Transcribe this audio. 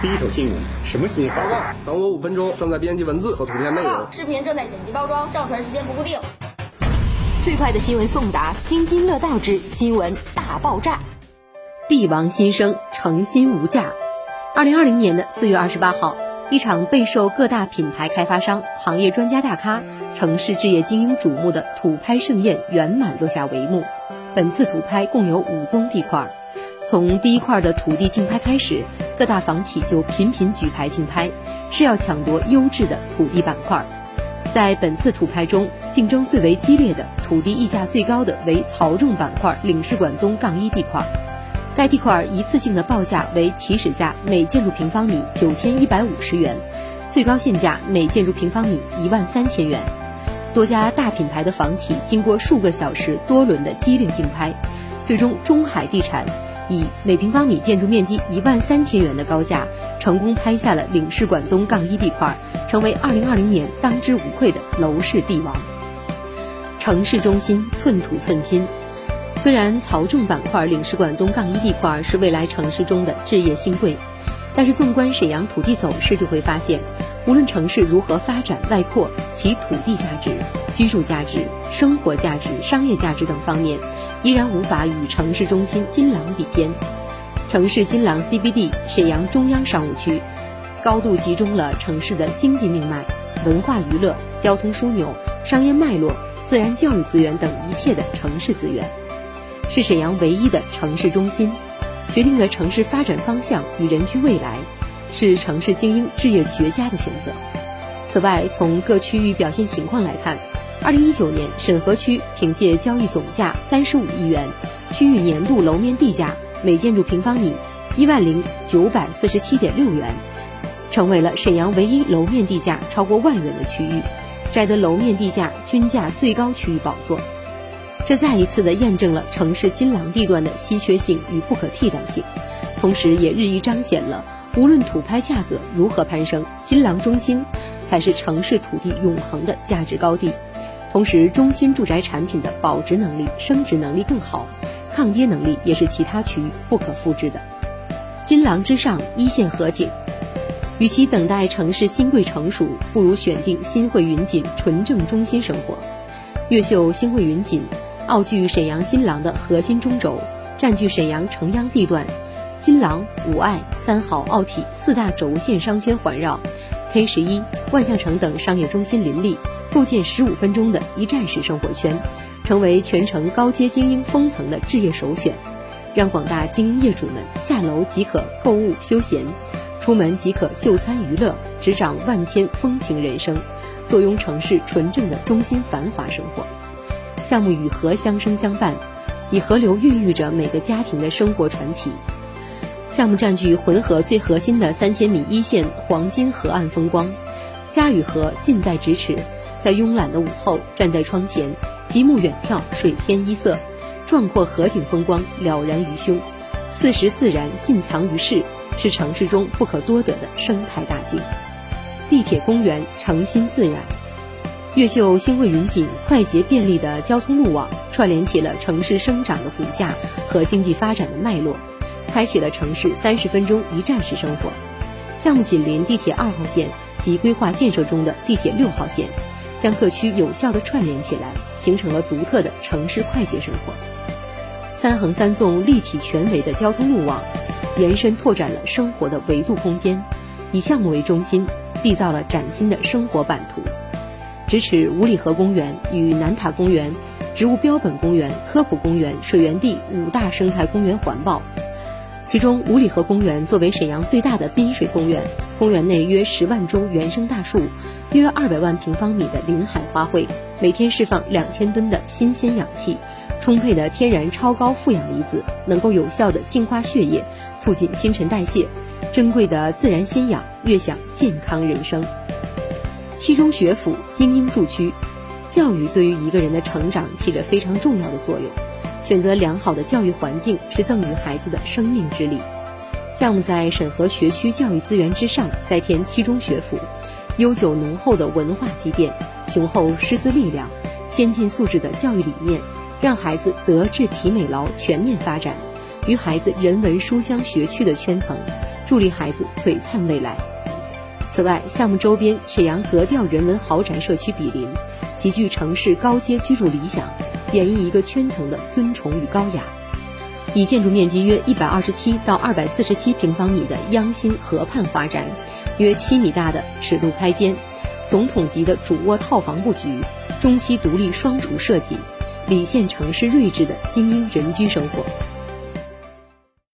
第一手新闻，什么新闻？报告，等我五分钟，正在编辑文字和图片内容。视频正在剪辑包装，上传时间不固定。最快的新闻送达，津津乐道之新闻大爆炸。帝王新生，诚心无价。二零二零年的四月二十八号，一场备受各大品牌开发商、行业专家大咖、城市置业精英瞩目的土拍盛宴圆满落下帷幕。本次土拍共有五宗地块，从第一块的土地竞拍开始，各大房企就频频举牌竞拍，是要抢夺优质的土地板块。在本次土拍中，竞争最为激烈的、土地溢价最高的为曹仲板块领事馆东杠一地块。该地块一次性的报价为起始价每建筑平方米九千一百五十元，最高限价每建筑平方米一万三千元。多家大品牌的房企经过数个小时多轮的激烈竞拍，最终中海地产以每平方米建筑面积一万三千元的高价，成功拍下了领事馆东杠一地块。成为二零二零年当之无愧的楼市帝王。城市中心寸土寸金，虽然曹仲板块领事馆东杠一地块是未来城市中的置业新贵，但是纵观沈阳土地走势，就会发现，无论城市如何发展外扩，其土地价值、居住价值、生活价值、商业价值等方面，依然无法与城市中心金廊比肩。城市金廊 CBD 沈阳中央商务区。高度集中了城市的经济命脉、文化娱乐、交通枢纽、商业脉络、自然教育资源等一切的城市资源，是沈阳唯一的城市中心，决定了城市发展方向与人居未来，是城市精英置业绝佳的选择。此外，从各区域表现情况来看，二零一九年沈河区凭借交易总价三十五亿元，区域年度楼面地价每建筑平方米一万零九百四十七点六元。成为了沈阳唯一楼面地价超过万元的区域，摘得楼面地价均价最高区域宝座。这再一次的验证了城市金廊地段的稀缺性与不可替代性，同时也日益彰显了无论土拍价格如何攀升，金廊中心才是城市土地永恒的价值高地。同时，中心住宅产品的保值能力、升值能力更好，抗跌能力也是其他区域不可复制的。金廊之上，一线合景。与其等待城市新贵成熟，不如选定新会云锦纯正中心生活。越秀新会云锦，傲具沈阳金廊的核心中轴，占据沈阳城央地段，金廊、五爱、三好、奥体四大轴线商圈环绕，K 十一、万象城等商业中心林立，构建十五分钟的一站式生活圈，成为全城高阶精英封层的置业首选，让广大精英业主们下楼即可购物休闲。出门即可就餐娱乐，执掌万千风情人生，坐拥城市纯正的中心繁华生活。项目与河相生相伴，以河流孕育着每个家庭的生活传奇。项目占据浑河最核心的三千米一线黄金河岸风光，家与河近在咫尺，在慵懒的午后，站在窗前，极目远眺水天一色，壮阔河景风光了然于胸，四时自然尽藏于世。是城市中不可多得的生态大景。地铁公园诚心自然，越秀星汇云锦快捷便利的交通路网，串联起了城市生长的骨架和经济发展的脉络，开启了城市三十分钟一站式生活。项目紧邻地铁二号线及规划建设中的地铁六号线，将各区有效的串联起来，形成了独特的城市快捷生活。三横三纵立体全维的交通路网。延伸拓展了生活的维度空间，以项目为中心，缔造了崭新的生活版图。咫尺五里河公园与南塔公园、植物标本公园、科普公园、水源地五大生态公园环抱。其中，五里河公园作为沈阳最大的滨水公园，公园内约十万株原生大树，约二百万平方米的林海花卉，每天释放两千吨的新鲜氧气。充沛的天然超高负氧离子能够有效的净化血液，促进新陈代谢，珍贵的自然鲜氧，悦享健康人生。七中学府精英住区，教育对于一个人的成长起着非常重要的作用。选择良好的教育环境是赠予孩子的生命之礼。项目在审核学区教育资源之上再添七中学府，悠久浓厚的文化积淀，雄厚师资力量，先进素质的教育理念。让孩子德智体美劳全面发展，与孩子人文书香学区的圈层，助力孩子璀璨未来。此外，项目周边沈阳格调人文豪宅社区比邻，极具城市高阶居住理想，演绎一个圈层的尊崇与高雅。以建筑面积约一百二十七到二百四十七平方米的央新河畔发展，约七米大的尺度开间，总统级的主卧套房布局，中西独立双厨设计，理县城市睿智的精英人居生活。